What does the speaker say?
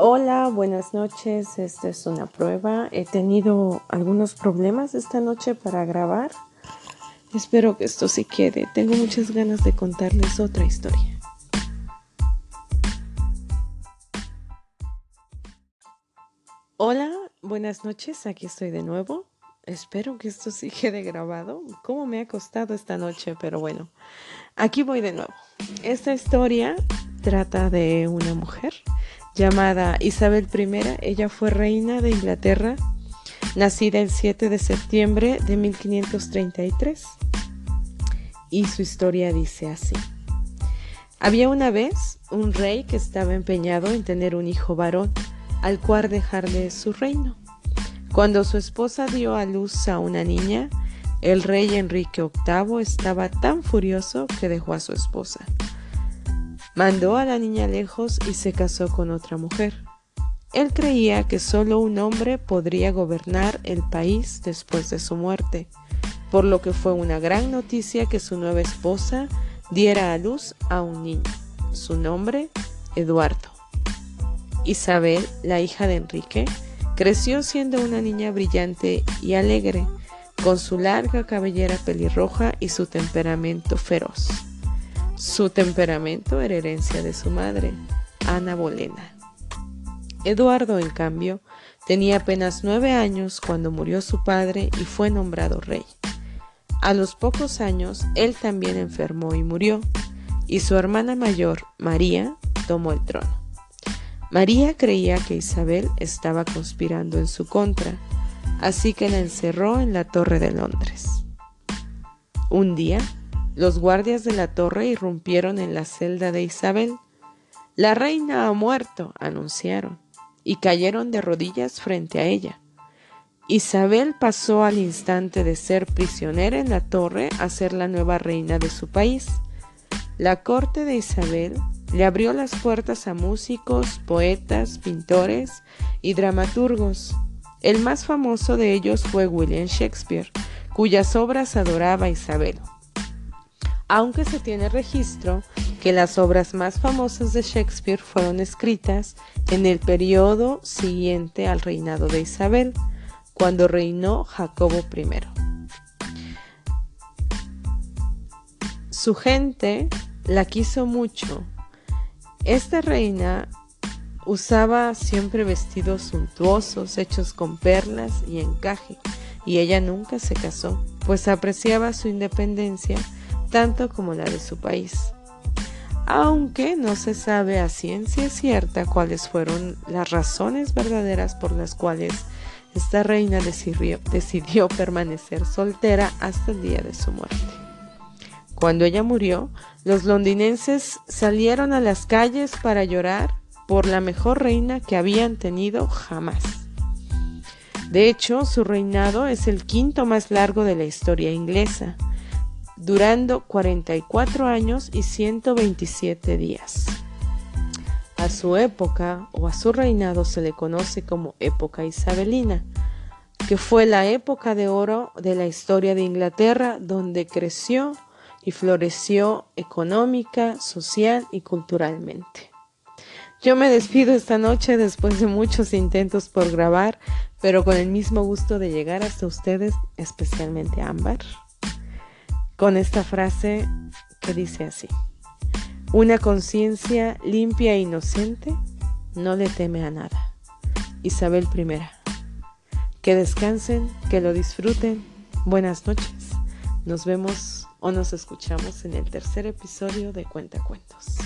Hola, buenas noches. Esta es una prueba. He tenido algunos problemas esta noche para grabar. Espero que esto se quede. Tengo muchas ganas de contarles otra historia. Hola, buenas noches. Aquí estoy de nuevo. Espero que esto sí quede grabado. ¿Cómo me ha costado esta noche? Pero bueno, aquí voy de nuevo. Esta historia trata de una mujer llamada Isabel I. Ella fue reina de Inglaterra, nacida el 7 de septiembre de 1533. Y su historia dice así. Había una vez un rey que estaba empeñado en tener un hijo varón, al cual dejarle su reino. Cuando su esposa dio a luz a una niña, el rey Enrique VIII estaba tan furioso que dejó a su esposa. Mandó a la niña lejos y se casó con otra mujer. Él creía que solo un hombre podría gobernar el país después de su muerte, por lo que fue una gran noticia que su nueva esposa diera a luz a un niño. Su nombre, Eduardo. Isabel, la hija de Enrique, creció siendo una niña brillante y alegre, con su larga cabellera pelirroja y su temperamento feroz. Su temperamento era herencia de su madre, Ana Bolena. Eduardo, en cambio, tenía apenas nueve años cuando murió su padre y fue nombrado rey. A los pocos años, él también enfermó y murió, y su hermana mayor, María, tomó el trono. María creía que Isabel estaba conspirando en su contra, así que la encerró en la Torre de Londres. Un día, los guardias de la torre irrumpieron en la celda de Isabel. La reina ha muerto, anunciaron, y cayeron de rodillas frente a ella. Isabel pasó al instante de ser prisionera en la torre a ser la nueva reina de su país. La corte de Isabel le abrió las puertas a músicos, poetas, pintores y dramaturgos. El más famoso de ellos fue William Shakespeare, cuyas obras adoraba Isabel aunque se tiene registro que las obras más famosas de Shakespeare fueron escritas en el periodo siguiente al reinado de Isabel, cuando reinó Jacobo I. Su gente la quiso mucho. Esta reina usaba siempre vestidos suntuosos hechos con perlas y encaje, y ella nunca se casó, pues apreciaba su independencia tanto como la de su país. Aunque no se sabe a ciencia cierta cuáles fueron las razones verdaderas por las cuales esta reina decidió, permanecer soltera hasta el día de su muerte. Cuando ella murió, los londinenses salieron a las calles para llorar por la mejor reina que habían tenido jamás. De hecho, su reinado es el quinto más largo de la historia inglesa durando 44 años y 127 días. A su época o a su reinado se le conoce como época isabelina, que fue la época de oro de la historia de Inglaterra donde creció y floreció económica, social y culturalmente. Yo me despido esta noche después de muchos intentos por grabar, pero con el mismo gusto de llegar hasta ustedes, especialmente Ámbar con esta frase que dice así. Una conciencia limpia e inocente no le teme a nada. Isabel I. Que descansen, que lo disfruten. Buenas noches. Nos vemos o nos escuchamos en el tercer episodio de Cuenta Cuentos.